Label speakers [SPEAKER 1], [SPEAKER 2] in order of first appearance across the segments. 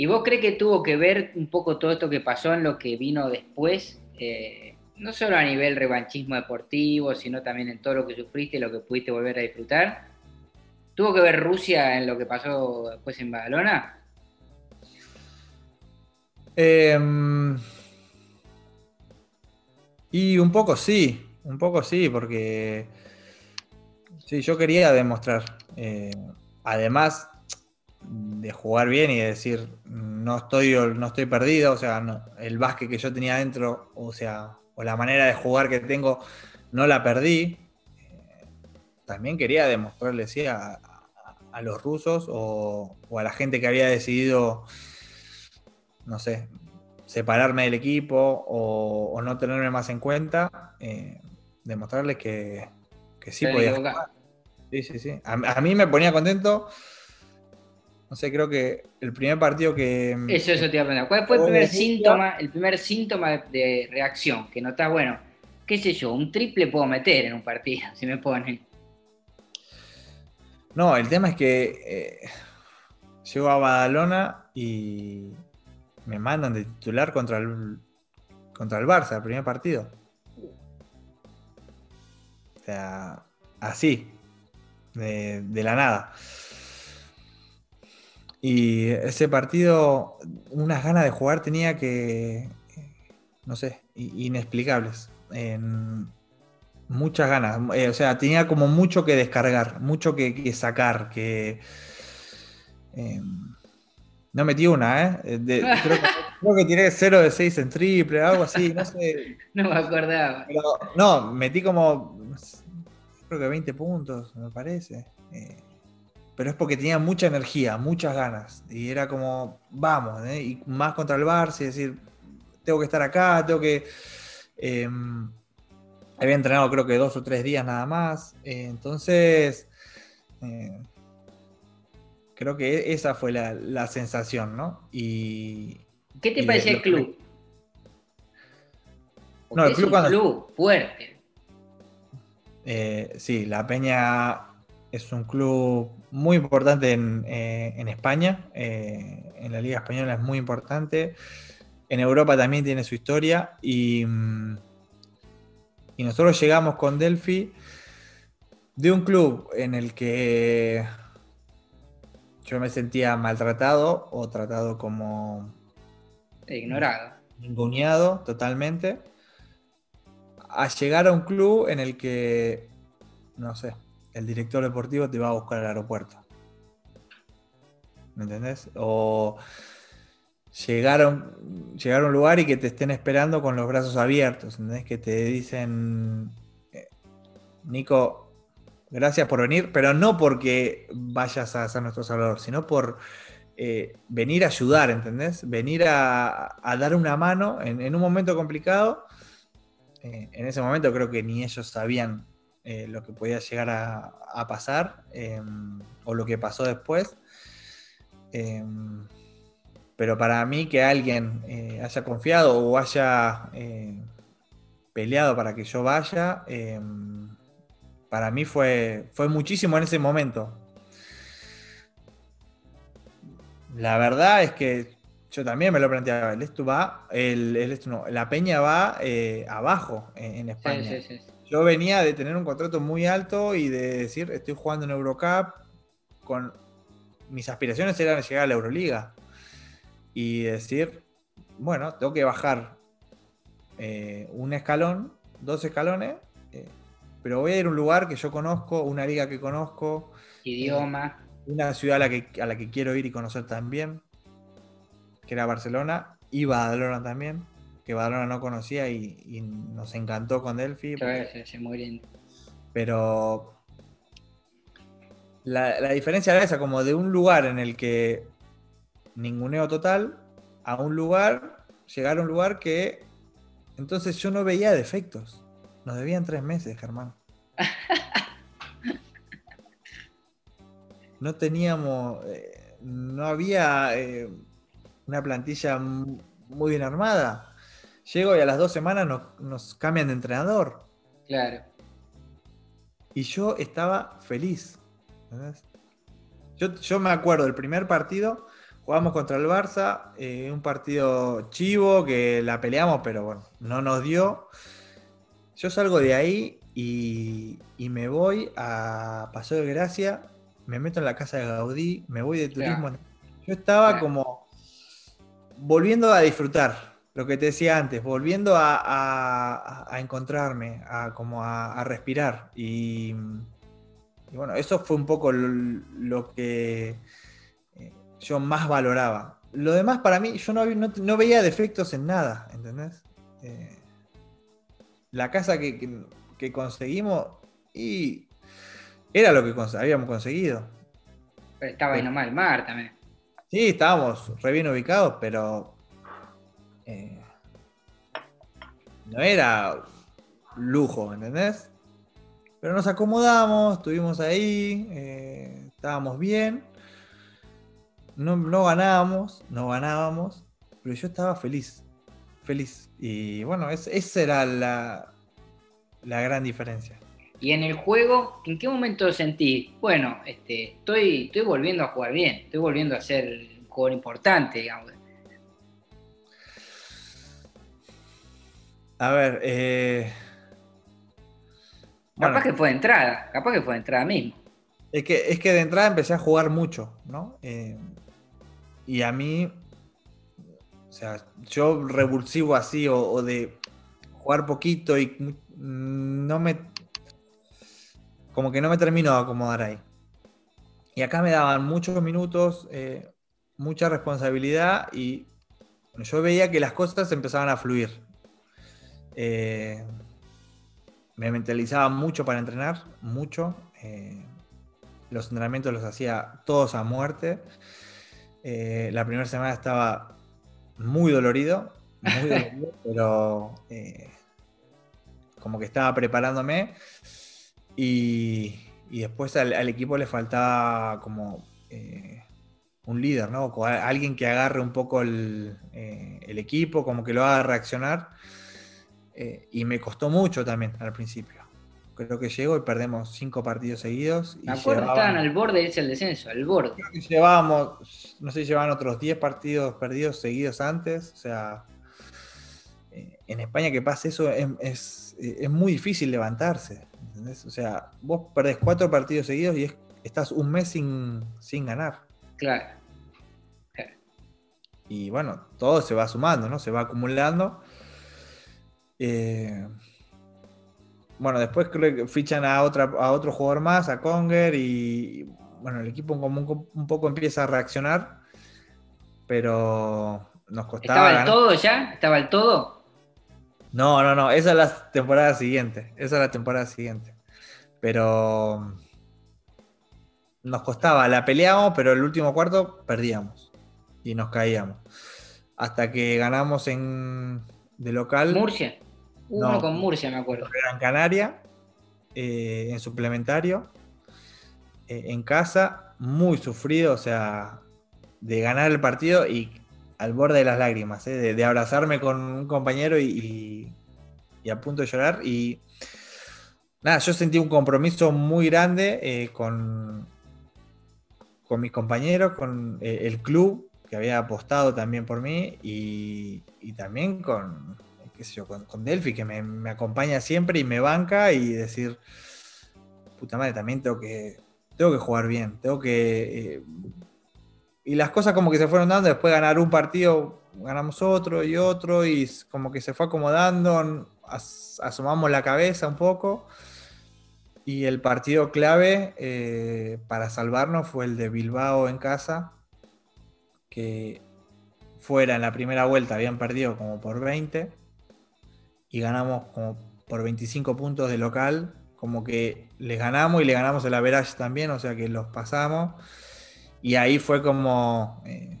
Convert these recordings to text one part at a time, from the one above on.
[SPEAKER 1] ¿Y vos crees que tuvo que ver un poco todo esto que pasó en lo que vino después? Eh, no solo a nivel revanchismo deportivo, sino también en todo lo que sufriste y lo que pudiste volver a disfrutar. ¿Tuvo que ver Rusia en lo que pasó después en Badalona?
[SPEAKER 2] Em, y un poco sí, un poco sí, porque sí, yo quería demostrar. Eh, además de jugar bien y de decir, no estoy, no estoy perdido, o sea, el básquet que yo tenía dentro, o sea, o la manera de jugar que tengo, no la perdí. también quería demostrarle sí, a, los rusos o, a la gente que había decidido, no sé, separarme del equipo o, no tenerme más en cuenta, eh, demostrarles que, sí podía jugar. Sí, sí, sí. A, mí me ponía contento. No sé, creo que el primer partido que.
[SPEAKER 1] Eso, eso te iba a preguntar. ¿Cuál fue el primer síntoma, el primer síntoma de, reacción? Que notas, bueno, qué sé yo, un triple puedo meter en un partido, si me ponen.
[SPEAKER 2] No, el tema es que eh, llego a Badalona y me mandan de titular contra el, contra el Barça, el primer partido. O sea, así, de, de la nada. Y ese partido, unas ganas de jugar tenía que, no sé, inexplicables. muchas ganas. Eh, o sea, tenía como mucho que descargar, mucho que, sacar, que... Em, no metí una, ¿eh? eh creo, que, tiré 0 de 6 en triple, algo así, no sé.
[SPEAKER 1] No me acordaba.
[SPEAKER 2] no, metí como, creo que 20 puntos, me parece. Eh, pero es porque tenía mucha energía, muchas ganas. Y era como, vamos, ¿eh? y más contra el Barça, y decir, tengo que estar acá, tengo que... Em, había entrenado creo que dos o tres días nada más. Eh, entonces, eh, creo que esa fue la, sensación, ¿no? Y,
[SPEAKER 1] ¿Qué te parecía el club?
[SPEAKER 2] no, el club,
[SPEAKER 1] es un club fuerte.
[SPEAKER 2] sí, la Peña es un club muy importante en, eh, España, eh, en la Liga Española es muy importante, en Europa también tiene su historia y, mm, y nosotros llegamos con Delphi de un club en el que yo me sentía maltratado o tratado como...
[SPEAKER 1] Ignorado.
[SPEAKER 2] Ninguneado totalmente. A llegar a un club en el que, no sé, el director deportivo te va a buscar al aeropuerto. ¿Me entendés? O llegar a, un, lugar y que te estén esperando con los brazos abiertos, ¿entendés? Que te dicen, eh, Nico, gracias por venir, pero no porque vayas a ser nuestro salvador, sino por eh, venir a ayudar, ¿entendés? Venir a, dar una mano en, un momento complicado. Eh, en ese momento creo que ni ellos sabían eh, lo que podía llegar a, pasar em, o lo que pasó después. Em, pero para mí que alguien eh, haya confiado o haya eh, peleado para que yo vaya, para mí fue, fue muchísimo en ese momento. La verdad es que yo también me lo planteaba. El esto va, el, la peña va abajo en, España. Sí, sí, sí. Yo venía de tener un contrato muy alto y de decir, estoy jugando en Eurocup, con mis aspiraciones eran llegar a la Euroliga. Y decir, bueno, tengo que bajar eh, un escalón, dos escalones, eh, pero voy a ir a un lugar que yo conozco, una liga que conozco.
[SPEAKER 1] Idioma.
[SPEAKER 2] Eh, una ciudad a la, que, a la que quiero ir y conocer también, que era Barcelona, y Badalona también que Badalona no conocía y, nos encantó con Delphi. Pero la, diferencia era esa, como de un lugar en el que ninguneo total a un lugar, llegar a un lugar que entonces yo no veía defectos. Nos debían tres meses, Germán. no teníamos, eh, no había eh, una plantilla muy bien armada. Llego y a las dos semanas nos, cambian de entrenador.
[SPEAKER 1] Claro.
[SPEAKER 2] Y yo estaba feliz. Yo, me acuerdo del primer partido, jugamos contra el Barça, eh, un partido chivo que la peleamos, pero bueno, no nos dio. Yo salgo de ahí y, me voy a Paseo de Gracia, me meto en la casa de Gaudí, me voy de turismo. Yo estaba como volviendo a disfrutar, lo que te decía antes, volviendo a, encontrarme, a, como a, respirar. Y, bueno, eso fue un poco lo que yo más valoraba. Lo demás para mí, yo no, veía defectos en nada, ¿entendés? Eh, la casa que, conseguimos y era lo que habíamos conseguido.
[SPEAKER 1] estaba ahí nomás el mar también.
[SPEAKER 2] Sí, estábamos re bien ubicados, pero eh, no era lujo, ¿entendés? Pero nos acomodamos, estuvimos ahí, eh, estábamos bien no, ganábamos, no ganábamos, pero yo estaba feliz, feliz. Y bueno, esa era la, la gran diferencia.
[SPEAKER 1] Y en el juego, ¿en qué momento sentí, bueno, este, estoy, estoy volviendo a jugar bien, estoy volviendo a ser un jugador importante, digamos?
[SPEAKER 2] A ver, eh...
[SPEAKER 1] Capaz que fue de entrada, capaz que fue de entrada mismo.
[SPEAKER 2] Es que, es que de entrada empecé a jugar mucho, ¿no? Eh, y a mí, o sea, yo revulsivo así o, de jugar poquito y no me... Como que no me termino de acomodar ahí. Y acá me daban muchos minutos, eh, mucha responsabilidad y yo veía que las cosas empezaban a fluir. Eh, me mentalizaba mucho para entrenar, mucho. Eh, los entrenamientos los hacía todos a muerte. Eh, la primera semana estaba muy dolorido, pero eh, como que estaba preparándome y, después al, equipo le faltaba como un líder, ¿no? alguien que agarre un poco el, equipo, como que lo haga reaccionar. Y me costó mucho también al principio creo que llegó y perdemos cinco partidos seguidos.
[SPEAKER 1] Me acuerdo estaban al borde de el descenso, al borde.
[SPEAKER 2] llevábamos, no sé llevaban otros 10 partidos perdidos seguidos antes. O sea, eh, en España que pasa eso es, muy difícil levantarse. O sea, vos perdés cuatro partidos seguidos y estás un mes sin, ganar.
[SPEAKER 1] Claro.
[SPEAKER 2] Y bueno, todo se va sumando, ¿no? Se va acumulando. Eh, bueno, después creo que fichan a, otra, a otro jugador más, a Conger, y bueno, el equipo como un, poco empieza a reaccionar, pero nos costaba.
[SPEAKER 1] ¿Estaba el todo ya? ¿Estaba el todo?
[SPEAKER 2] No, no, no, esa es la temporada siguiente, esa es la temporada siguiente. Pero nos costaba, la peleamos, pero el último cuarto perdíamos y nos caíamos. Hasta que ganamos en de local.
[SPEAKER 1] Murcia. Uno con Murcia, me acuerdo.
[SPEAKER 2] Gran Canaria, eh, en suplementario, eh, en casa, muy sufrido, o sea, de ganar el partido y al borde de las lágrimas, eh, de, abrazarme con un compañero y, a punto de llorar. Y nada, yo sentí un compromiso muy grande con, con mis compañeros, con el club que había apostado también por mí y también con, con, Delphi, que me, acompaña siempre y me banca y decir, puta madre, también tengo que, tengo que jugar bien, tengo que... Eh, y las cosas como que se fueron dando, después ganar un partido, ganamos otro y otro, y como que se fue acomodando, asomamos la cabeza un poco. Y el partido clave eh, para salvarnos fue el de Bilbao en casa, que fuera en la primera vuelta habían perdido como por 20 y ganamos como por 25 puntos de local, como que les ganamos y le ganamos el average también, o sea que los pasamos. Y ahí fue como, eh,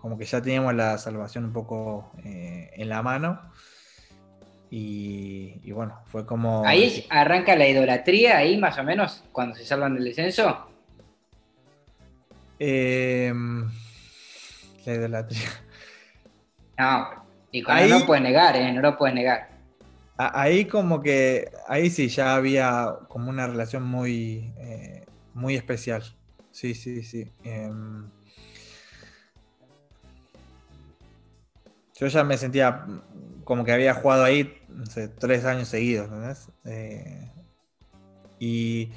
[SPEAKER 2] como que ya teníamos la salvación un poco eh, en la mano. Y, bueno, fue como...
[SPEAKER 1] Ahí arranca la idolatría, ahí más o menos, cuando se salvan del descenso.
[SPEAKER 2] Eh, la idolatría.
[SPEAKER 1] No, y no lo puedes negar, ¿eh? No lo puedes negar.
[SPEAKER 2] Ahí como que, ahí sí ya había como una relación muy, eh, muy especial. Sí, sí, sí. Em, yo ya me sentía como que había jugado ahí tres años seguidos, ¿entendés? Eh, y,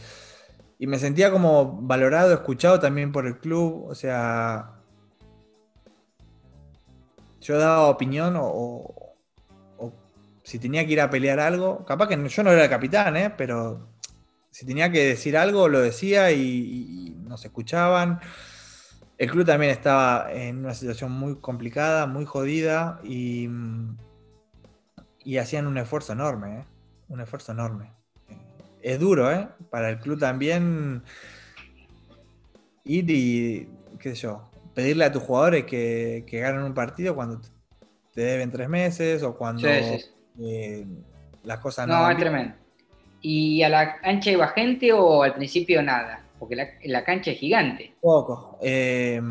[SPEAKER 2] y, me sentía como valorado, escuchado también por el club. O sea, yo daba opinión o, si tenía que ir a pelear algo, capaz que yo no era el capitán, ¿eh? pero si tenía que decir algo, lo decía y, nos escuchaban. El club también estaba en una situación muy complicada, muy jodida y, y hacían un esfuerzo enorme, ¿eh? un esfuerzo enorme. Es duro, ¿eh? Para el club también ir y, qué sé yo, pedirle a tus jugadores que, que ganen un partido cuando te deben tres meses o cuando eh, las cosas
[SPEAKER 1] no. No, es tremendo. ¿Y a la cancha iba gente o al principio nada? Porque la, cancha es gigante.
[SPEAKER 2] Poco. Eh,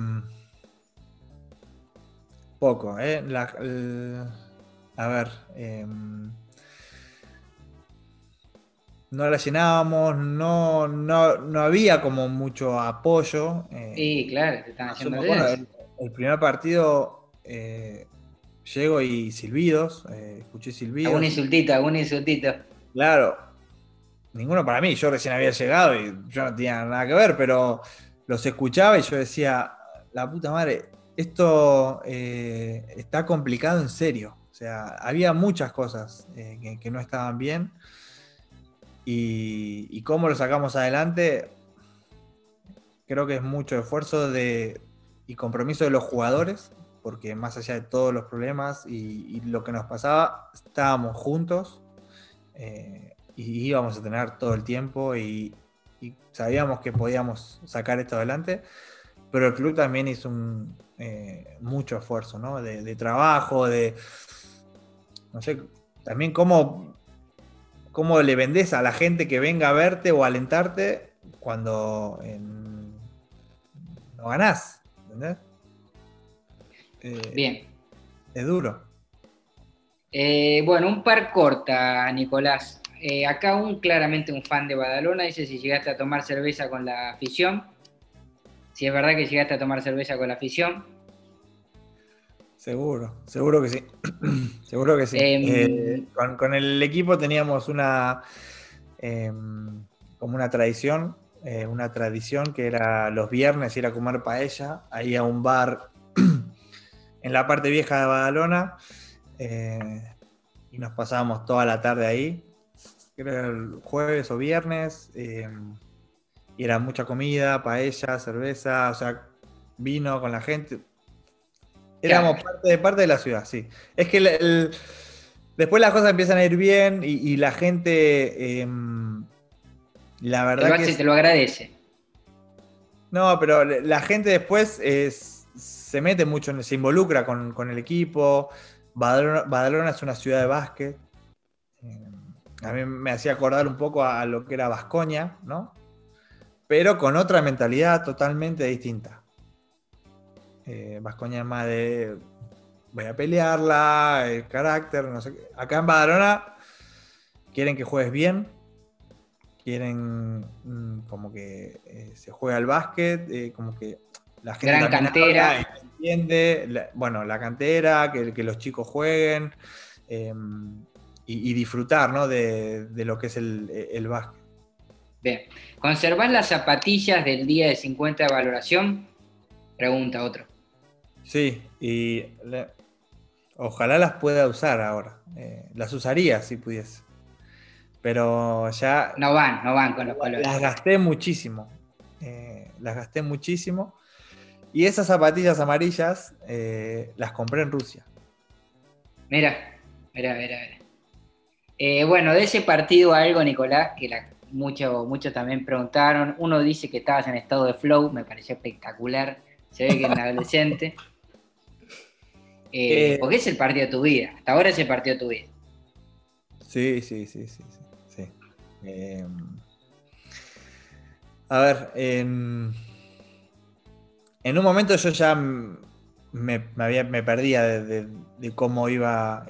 [SPEAKER 2] poco, ¿eh? a ver. Eh, no la llenábamos, no, no, había como mucho apoyo.
[SPEAKER 1] sí, claro, te están haciendo
[SPEAKER 2] bueno, el, primer partido llego y silbidos, escuché silbidos.
[SPEAKER 1] Algún insultito, algún insultito.
[SPEAKER 2] Claro, ninguno para mí, yo recién había llegado y yo no tenía nada que ver, pero los escuchaba y yo decía, la puta madre, esto eh, está complicado en serio. O sea, había muchas cosas eh, que, no estaban bien. Y, cómo lo sacamos adelante, creo que es mucho esfuerzo de, y compromiso de los jugadores, porque más allá de todos los problemas y, lo que nos pasaba, estábamos juntos. Eh, y íbamos a tener todo el tiempo y, sabíamos que podíamos sacar esto adelante, pero el club también hizo un, eh, mucho esfuerzo, ¿no? De, trabajo, de, no sé, también cómo, cómo le vendes a la gente que venga a verte o alentarte cuando no ganás, ¿entendés?
[SPEAKER 1] Eh, Bien.
[SPEAKER 2] Es duro.
[SPEAKER 1] Eh, bueno, un par corta, Nicolás. Eh, acá un claramente un fan de Badalona dice si llegaste a tomar cerveza con la afición. Si es verdad que llegaste a tomar cerveza con la afición.
[SPEAKER 2] Seguro, seguro que sí. seguro que sí. Em, eh, con, el equipo teníamos una em, como una tradición, eh, una tradición que era los viernes ir a comer paella, ahí a un bar en la parte vieja de Badalona. y nos pasábamos toda la tarde ahí era el jueves o viernes, eh, y era mucha comida, paella, cerveza, o sea, vino con la gente. Éramos parte, de, parte de la ciudad, sí. Es que después las cosas empiezan a ir bien y, la gente, em, la verdad...
[SPEAKER 1] que te lo agradece.
[SPEAKER 2] No, pero la gente después se mete mucho, se involucra con, el equipo. Badalona, es una ciudad de básquet. Em, a mí me hacía acordar un poco a, lo que era Vascoña, ¿no? Pero con otra mentalidad totalmente distinta. Eh, Vascoña es más de voy a pelearla, el carácter, no sé qué. Acá en Badalona quieren que juegues bien, quieren mm, como que eh, se juegue al básquet, eh, como que la gente
[SPEAKER 1] Gran cantera.
[SPEAKER 2] entiende, bueno, la cantera, que, que los chicos jueguen. Em, y, disfrutar ¿no? de, lo que es el, el básquet.
[SPEAKER 1] Bien. ¿Conservás las zapatillas del día de 50 de valoración? Pregunta otro.
[SPEAKER 2] Sí, y ojalá las pueda usar ahora. Eh, las usaría si pudiese. Pero ya.
[SPEAKER 1] No van, no van con los colores.
[SPEAKER 2] Las gasté muchísimo. Eh, las gasté muchísimo. Y esas zapatillas amarillas eh, las compré en Rusia.
[SPEAKER 1] Mira, mira, mira, mira. Bueno, de ese partido algo, Nicolás, que muchos mucho también preguntaron. Uno dice que estabas en estado de flow, me pareció espectacular. Se ve que es un adolescente. Eh, eh, porque es el partido de tu vida. Hasta ahora es el partido de tu vida.
[SPEAKER 2] Sí, sí, sí, sí. sí, a ver, en, un momento yo ya me, había, me perdía de, cómo iba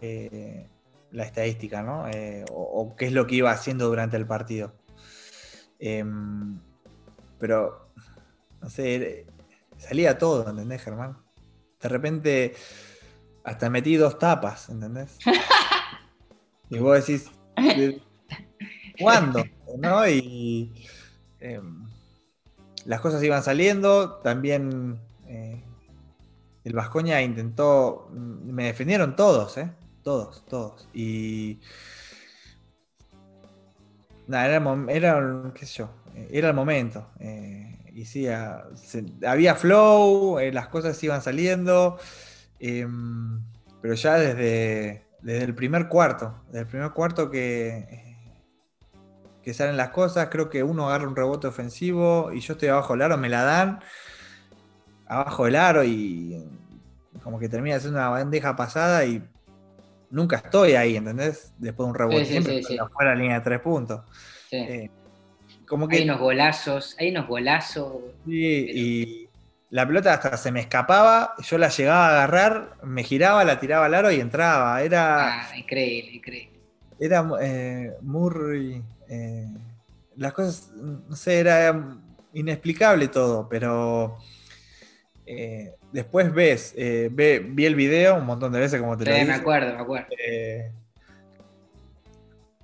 [SPEAKER 2] la estadística, ¿no? Eh, o, qué es lo que iba haciendo durante el partido. Em, pero no sé, salía todo, ¿entendés, Germán? De repente, hasta metí dos tapas, ¿entendés? y vos decís, ¿cuándo? ¿No? Y em, las cosas iban saliendo, también eh, el Vascoña intentó, me defendieron todos, ¿eh? Todos, todos. Y... Nada, era, era, qué sé yo, era el momento. Eh, y sí, había flow, eh, las cosas iban saliendo, em, pero ya desde, desde el primer cuarto, desde el primer cuarto que, que salen las cosas, creo que uno agarra un rebote ofensivo y yo estoy abajo del aro, me la dan abajo del aro y como que termina siendo una bandeja pasada y nunca estoy ahí, ¿entendés? Después de un rebote, siempre estoy afuera de la línea de tres puntos. Eh,
[SPEAKER 1] como que, hay unos golazos, hay unos golazos.
[SPEAKER 2] Sí, y la pelota hasta se me escapaba, yo la llegaba a agarrar, me giraba, la tiraba al aro y entraba. Era.
[SPEAKER 1] Ah, increíble, increíble.
[SPEAKER 2] Era eh, muy. Eh, las cosas, no sé, era inexplicable todo, pero. Eh, después ves, vi el video un montón de veces como te lo
[SPEAKER 1] dije. me acuerdo, me acuerdo.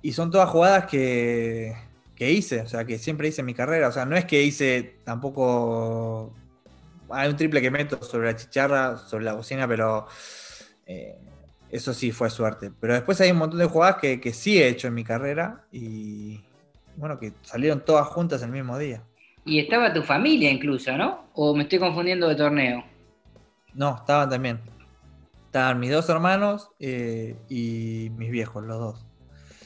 [SPEAKER 2] y son todas jugadas que, que hice, o sea, que siempre hice en mi carrera. O sea, no es que hice tampoco. Hay un triple que meto sobre la chicharra, sobre la bocina, pero eh, eso sí fue suerte. Pero después hay un montón de jugadas que, sí he hecho en mi carrera y bueno, que salieron todas juntas el mismo día.
[SPEAKER 1] Y estaba tu familia incluso, ¿no? ¿O me estoy confundiendo de torneo?
[SPEAKER 2] No, estaban también. Estaban mis dos hermanos eh, y mis viejos, los dos.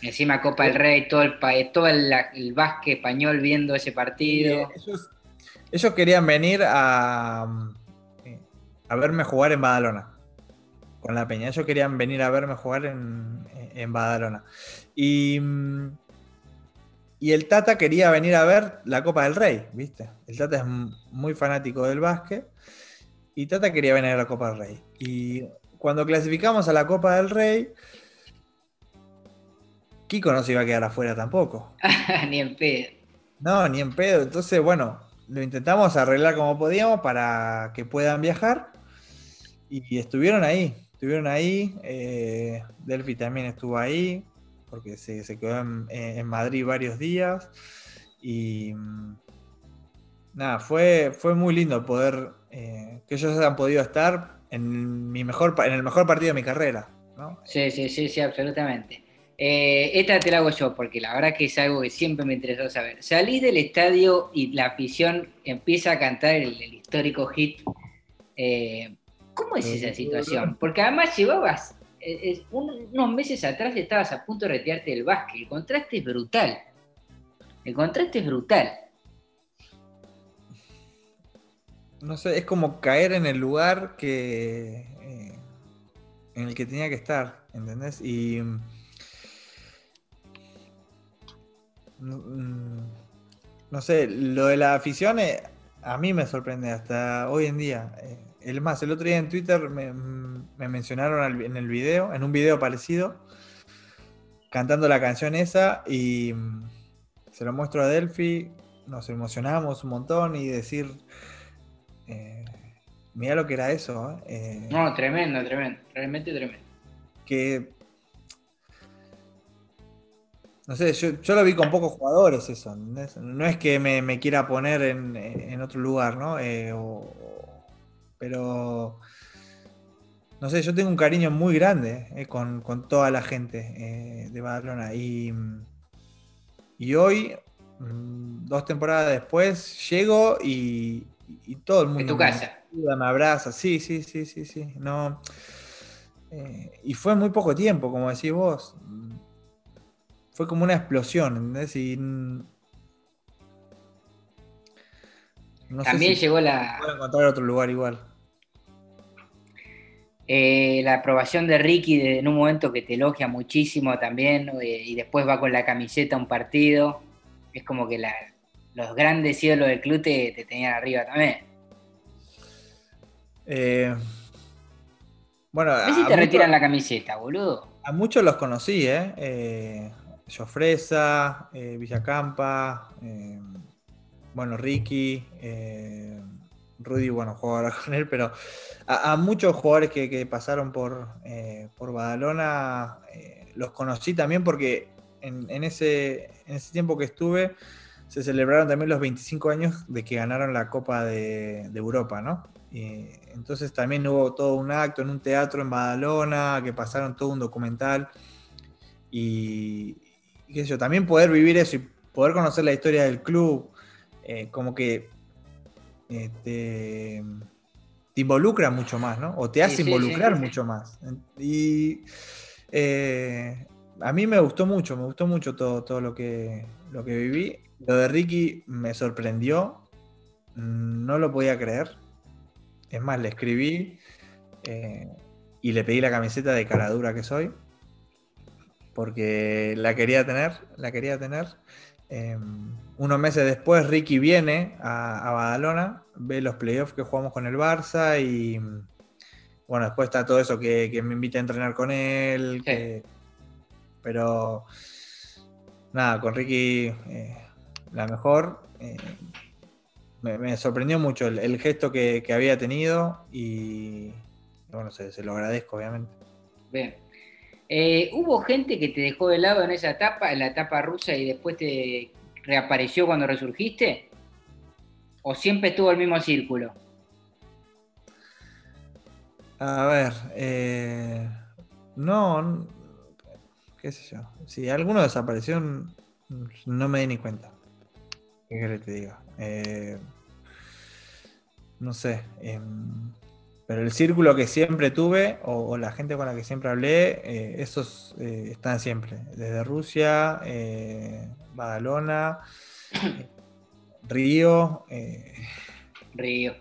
[SPEAKER 1] Encima Copa del Rey, todo el, todo el, el básquet español viendo ese partido.
[SPEAKER 2] ellos, querían venir a, a verme jugar en Badalona, con la Peña. Ellos querían venir a verme jugar en, en Badalona. Y, y el Tata quería venir a ver la Copa del Rey, ¿viste? El Tata es muy fanático del básquet. Y Tata quería venir a la Copa del Rey. Y cuando clasificamos a la Copa del Rey, Kiko no se iba a quedar afuera tampoco.
[SPEAKER 1] ni en pedo.
[SPEAKER 2] No, ni en pedo. Entonces, bueno, lo intentamos arreglar como podíamos para que puedan viajar. Y estuvieron ahí, estuvieron ahí. Eh, Delphi también estuvo ahí, porque se, quedó en, Madrid varios días. Y mm, nada, fue, fue muy lindo poder eh, que ellos hayan podido estar en, mi mejor, en el mejor partido de mi carrera.
[SPEAKER 1] Sí, sí, sí, sí, absolutamente. Eh, esta te la hago yo, porque la verdad que es algo que siempre me interesó saber. Salís del estadio y la afición empieza a cantar el, histórico hit. Eh, ¿Cómo es esa situación? Porque además llevabas, eh, unos meses atrás estabas a punto de retirarte del básquet. El contraste es brutal. El contraste es brutal.
[SPEAKER 2] No sé, es como caer en el lugar que en el que tenía que estar, ¿entendés? Y no, sé, lo de la afición eh, a mí me sorprende hasta hoy en día. Eh, el más, el otro día en Twitter me, mencionaron en el video, en un video parecido, cantando la canción esa y mm, se lo muestro a Delphi, nos emocionamos un montón y decir, eh, mira lo que era eso.
[SPEAKER 1] no, tremendo, tremendo, realmente tremendo.
[SPEAKER 2] Que no sé, yo, lo vi con pocos jugadores eso, No es que me, quiera poner en, otro lugar, ¿no? Eh, pero, no sé, yo tengo un cariño muy grande eh, con, toda la gente eh, de Badalona. Y, y hoy, mm, dos temporadas después, llego y, todo el mundo...
[SPEAKER 1] En tu casa.
[SPEAKER 2] Me, me abraza, sí, sí, sí, sí, sí. No, y fue muy poco tiempo, como decís vos fue como una explosión, ¿entendés? Y,
[SPEAKER 1] También llegó la.
[SPEAKER 2] Puedo encontrar otro lugar igual.
[SPEAKER 1] Eh, la aprobación de Ricky en un momento que te elogia muchísimo también, eh, y después va con la camiseta a un partido. Es como que los grandes ídolos del club te, tenían arriba también.
[SPEAKER 2] Eh, bueno,
[SPEAKER 1] a si te retiran la camiseta, boludo.
[SPEAKER 2] A muchos los conocí, ¿eh? Eh Jofresa, eh, Villacampa, eh, bueno, Ricky, eh, Rudy, bueno, juego ahora con él, pero a, muchos jugadores que, pasaron por, eh, por Badalona los conocí también porque en, ese, en ese tiempo que estuve se celebraron también los 25 años de que ganaron la Copa de, Europa, ¿no? entonces también hubo todo un acto en un teatro en Badalona, que pasaron todo un documental. Y, qué sé yo, también poder vivir eso y poder conocer la historia del club, eh, como que eh, te, involucra mucho más, ¿no? O te hace involucrar mucho más. Y eh, a mí me gustó mucho, me gustó mucho todo, todo lo, que, lo que viví. Lo de Ricky me sorprendió, no lo podía creer. Es más, le escribí y le pedí la camiseta de cara dura que soy porque la quería tener, la quería tener. Em, unos meses después Ricky viene a, Badalona, ve los playoffs que jugamos con el Barça y bueno, después está todo eso que, me invita a entrenar con él. pero nada, con Ricky eh, la mejor. Eh, me, sorprendió mucho el, gesto que, había tenido y bueno, se, se lo agradezco obviamente.
[SPEAKER 1] Bien. Eh, ¿Hubo gente que te dejó de lado en esa etapa, en la etapa rusa, y después te reapareció cuando resurgiste? ¿O siempre estuvo el mismo círculo?
[SPEAKER 2] A ver, eh, no, qué sé yo. Si alguno desapareció, no me di ni cuenta. ¿Qué que te diga? Eh, no sé. Em, pero el círculo que siempre tuve, o, la gente con la que siempre hablé, eh, esos eh, están siempre. Desde Rusia, eh, Badalona, Río.
[SPEAKER 1] Río.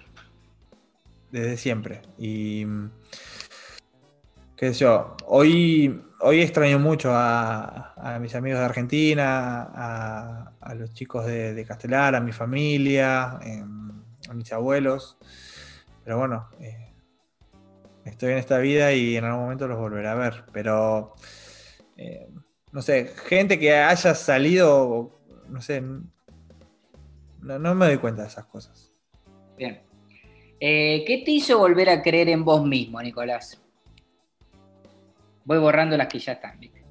[SPEAKER 2] Desde siempre. Y. qué sé yo. Hoy, hoy extraño mucho a, mis amigos de Argentina, a, los chicos de, de, Castelar, a mi familia, a mis abuelos. Pero bueno, estoy en esta vida y en algún momento los volveré a ver. Pero, eh, no sé, gente que haya salido, no sé, no, me doy cuenta de esas cosas.
[SPEAKER 1] Bien. Eh, ¿Qué te hizo volver a creer en vos mismo, Nicolás? Voy borrando las que ya están, ¿viste?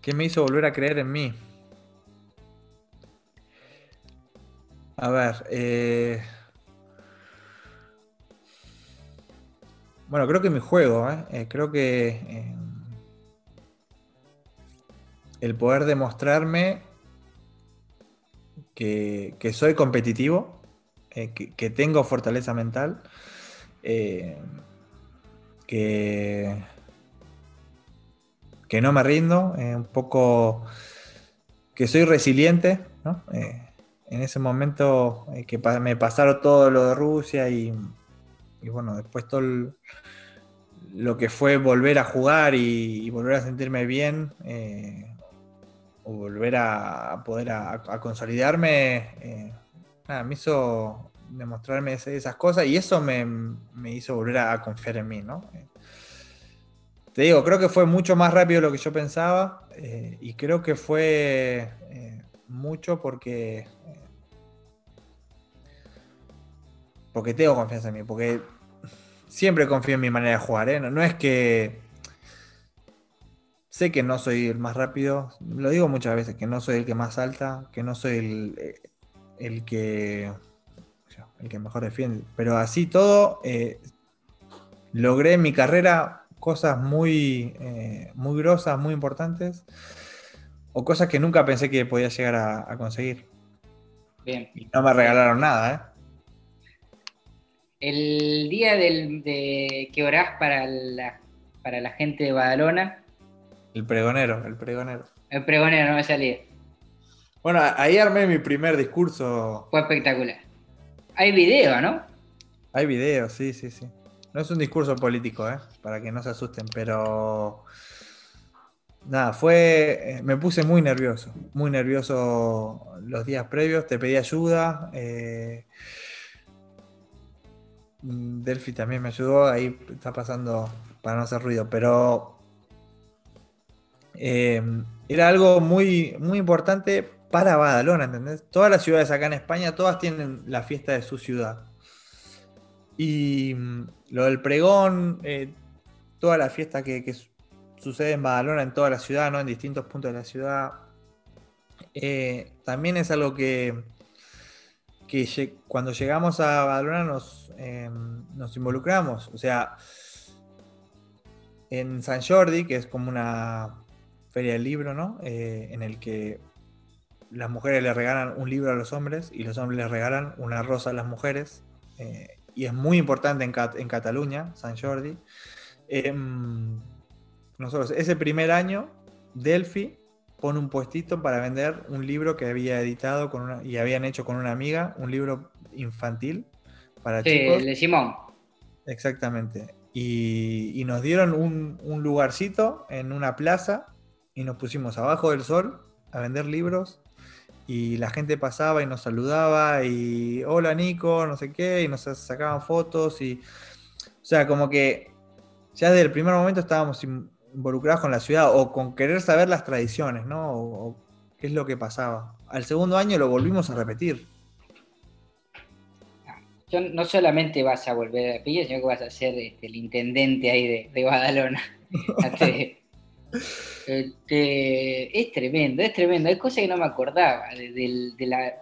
[SPEAKER 2] ¿Qué me hizo volver a creer en mí? A ver, eh, Bueno, creo que mi juego, ¿eh? Eh, creo que eh, el poder demostrarme que, soy competitivo, que, tengo fortaleza mental, que, que no me rindo, un poco que soy resiliente, en ese momento que me pasaron todo lo de Rusia y y bueno, después todo lo que fue volver a jugar y, volver a sentirme bien, eh, o volver a poder a, consolidarme, eh, me hizo demostrarme esas cosas y eso me, hizo volver a, confiar en mí, ¿no? Eh, te digo, creo que fue mucho más rápido de lo que yo pensaba y creo que fue mucho porque porque tengo confianza en mí, porque siempre confío en mi manera de jugar. ¿eh? No, es que sé que no soy el más rápido, lo digo muchas veces, que no soy el que más salta, que no soy el, eh, que el que mejor defiende, pero así todo eh, logré en mi carrera cosas muy, muy grosas, muy importantes, o cosas que nunca pensé que podía llegar a, a conseguir.
[SPEAKER 1] Bien.
[SPEAKER 2] Y no me regalaron nada, ¿eh?
[SPEAKER 1] El día del, de que orás para la, para la gente de Badalona.
[SPEAKER 2] El pregonero, el pregonero.
[SPEAKER 1] El pregonero, no me salía.
[SPEAKER 2] Bueno, ahí armé mi primer discurso.
[SPEAKER 1] Fue espectacular. Hay video, ¿no?
[SPEAKER 2] Hay video, sí, sí, sí. No es un discurso político, ¿eh? Para que no se asusten, pero... Nada, fue... Eh, me puse muy nervioso, muy nervioso los días previos, te pedí ayuda. Eh, Delphi también me ayudó, ahí está pasando para no hacer ruido, pero em, era algo muy, muy importante para Badalona, ¿entendés? Todas las ciudades acá en España, todas tienen la fiesta de su ciudad. Y mm, lo del pregón, eh, toda la fiesta que, sucede en Badalona, en toda la ciudad, ¿no? En distintos puntos de la ciudad. Eh, también es algo que, que cuando llegamos a Badalona nos, em, nos involucramos. O sea, en San Jordi, que es como una feria del libro, ¿no? Eh, en el que las mujeres le regalan un libro a los hombres y los hombres les regalan una rosa a las mujeres. Eh, y es muy importante en, en Cataluña, San Jordi. Em, nosotros, ese primer año, Delphi pone un puestito para vender un libro que había editado con y habían hecho con una amiga, un libro infantil para chicos.
[SPEAKER 1] de Simón.
[SPEAKER 2] Exactamente. Y, nos dieron un, un, lugarcito en una plaza y nos pusimos abajo del sol a vender libros y la gente pasaba y nos saludaba y hola Nico, no sé qué, y nos sacaban fotos y o sea, como que ya desde el primer momento estábamos involucrados con la ciudad o con querer saber las tradiciones, ¿no? O, qué es lo que pasaba. Al segundo año lo volvimos a repetir.
[SPEAKER 1] no solamente vas a volver a repetir, sino que vas a ser este, el intendente ahí de, de Badalona. Este, es tremendo, es tremendo. Hay cosas que no me acordaba de,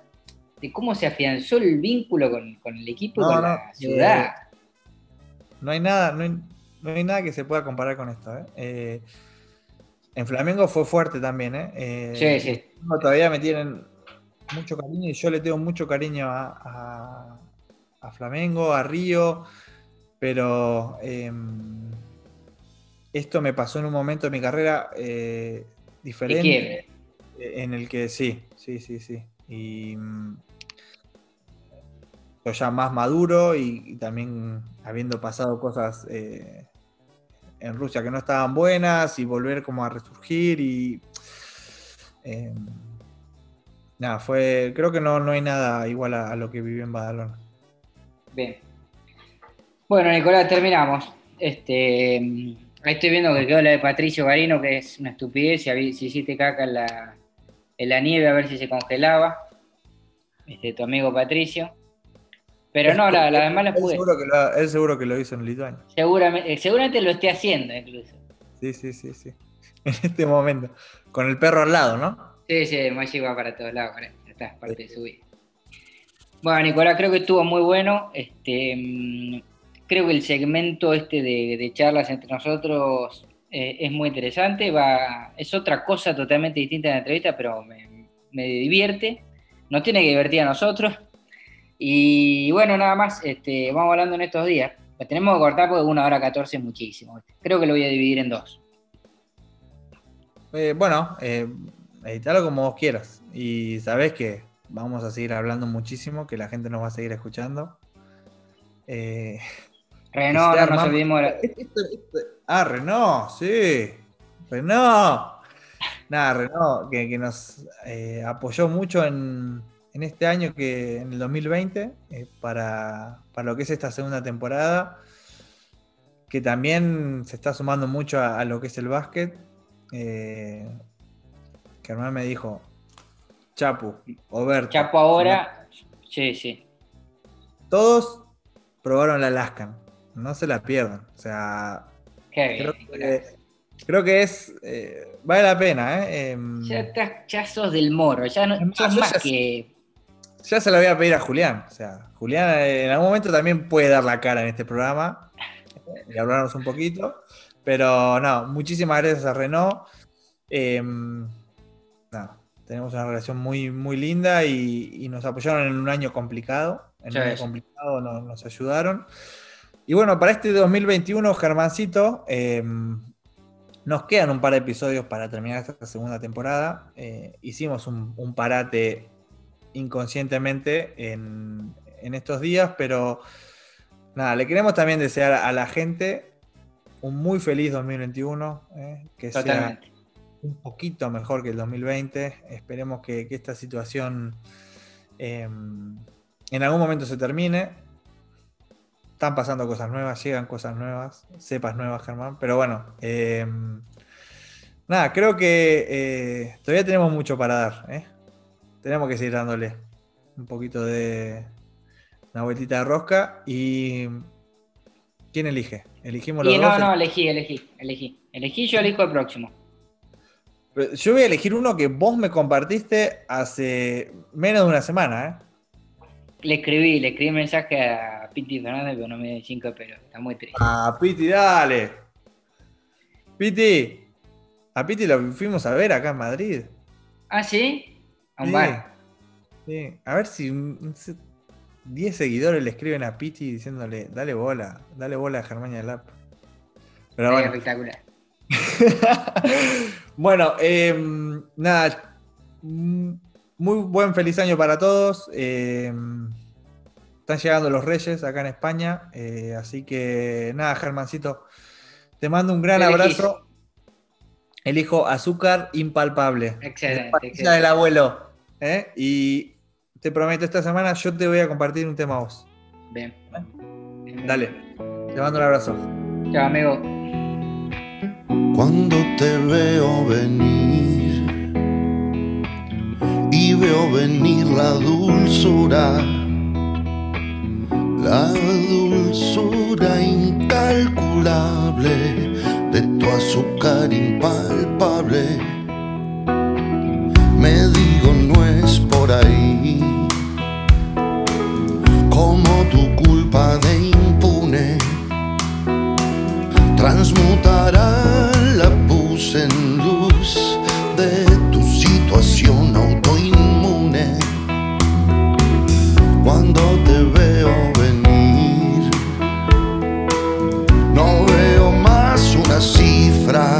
[SPEAKER 1] cómo se afianzó el vínculo con, el equipo y con la ciudad.
[SPEAKER 2] Eh, no hay nada, no hay, no hay nada que se pueda comparar con esto. ¿eh? Eh, en Flamengo fue fuerte también. ¿eh? sí, sí. Todavía me tienen mucho cariño y yo le tengo mucho cariño a, Flamengo, a Río, pero em, esto me pasó en un momento de mi carrera diferente. En el que sí, sí, sí, sí. Y mm, yo ya más maduro y, también habiendo pasado cosas en Rusia que no estaban buenas y volver como a resurgir y em, nada, fue, creo que no, no hay nada igual a, lo que viví en Badalona.
[SPEAKER 1] Bien. Bueno, Nicolás, terminamos. Este, ahí estoy viendo que quedó la de Patricio Garino, que es una estupidez, si, si hiciste caca en la, en la nieve a ver si se congelaba. Este, tu amigo Patricio. Pero no, la, la demás la pude.
[SPEAKER 2] Seguro que lo, él seguro que lo hizo en Lituania.
[SPEAKER 1] Seguramente, eh, seguramente lo esté haciendo incluso.
[SPEAKER 2] Sí, sí, sí, sí. En este momento. Con el perro al lado, ¿no?
[SPEAKER 1] Sí, sí, Maggi va para todos lados, ya está, es parte de su vida. Bueno, Nicolás, creo que estuvo muy bueno. Este, mm, creo que el segmento este de, charlas entre nosotros eh, es muy interesante. Va, es otra cosa totalmente distinta de la entrevista, pero me, me divierte. Nos tiene que divertir a nosotros. Y bueno, nada más, este, vamos hablando en estos días. Lo tenemos que cortar porque una hora 14 es muchísimo. Creo que lo voy a dividir en dos.
[SPEAKER 2] Eh, bueno, eh, editalo como vos quieras. Y sabés que vamos a seguir hablando muchísimo, que la gente nos va a seguir escuchando.
[SPEAKER 1] Eh, Renault, no nos olvidemos. Este,
[SPEAKER 2] ah, Renault, sí. Renault. Nada, Renault, que, que nos eh, apoyó mucho en, en este año que en el 2020 eh, para, lo que es esta segunda temporada, que también se está sumando mucho a, lo que es el básquet. Eh, Germán me dijo, Chapu, Oberto.
[SPEAKER 1] Chapu ahora, sí, sí.
[SPEAKER 2] Todos probaron la Alaskan, no se la pierdan. O sea, creo, que, es, eh, vale la pena. ¿eh?
[SPEAKER 1] Em, ya, ya, sos del moro, ya no sos más que
[SPEAKER 2] ya se lo voy a pedir a Julián. O sea, Julián en algún momento también puede dar la cara en este programa y hablarnos un poquito. Pero no, muchísimas gracias a Renault. Em, tenemos una relación muy, muy linda y, nos apoyaron en un año complicado. En un año complicado nos, ayudaron. Y bueno, para este 2021, Germancito, em, nos quedan un par de episodios para terminar esta segunda temporada. Eh, hicimos un, un parate inconscientemente en, estos días, pero nada, le queremos también desear a la gente un muy feliz 2021, eh, que sea un poquito mejor que el 2020. Esperemos que, esta situación em, en algún momento se termine. Están pasando cosas nuevas, llegan cosas nuevas, cepas nuevas, Germán. Pero bueno, em, nada, creo que eh, todavía tenemos mucho para dar. Tenemos que seguir dándole un poquito de una vueltita de rosca. ¿Y quién elige? ¿Elegimos los
[SPEAKER 1] y no,
[SPEAKER 2] dos?
[SPEAKER 1] no, elegí, elegí, elegí. Elegí, yo elijo el próximo.
[SPEAKER 2] Yo voy a elegir uno que vos me compartiste hace menos de una semana, ¿eh?
[SPEAKER 1] Le escribí, le escribí mensaje a Piti Fernández, pero no me dio cinco, pero está muy triste.
[SPEAKER 2] Ah, Piti, dale. Piti. A Piti lo fuimos a ver acá en Madrid.
[SPEAKER 1] ¿Ah, sí? A un
[SPEAKER 2] Sí.
[SPEAKER 1] bar.
[SPEAKER 2] Sí. A ver si un- un- 10 seguidores le escriben a Piti diciéndole, dale bola, dale bola a Germania Lap. Pero bueno.
[SPEAKER 1] espectacular.
[SPEAKER 2] bueno, em, nada. mm, Muy buen feliz año para todos. em, están llegando los Reyes acá en España. eh, así que nada, Germancito. Te mando un gran abrazo. Elijo azúcar impalpable.
[SPEAKER 1] Excelente, excelente.
[SPEAKER 2] del abuelo. ¿Eh? Y te prometo, esta semana yo te voy a compartir un tema a vos.
[SPEAKER 1] Bien.
[SPEAKER 2] Dale. Te mando un abrazo.
[SPEAKER 1] Chao, amigo.
[SPEAKER 3] Cuando te veo venir y veo venir la dulzura, la dulzura incalculable de tu azúcar impalpable. Me digo no es por ahí, como tu culpa de impune transmutará la pus en luz de tu situación autoinmune. Cuando te veo venir, no veo más una cifra.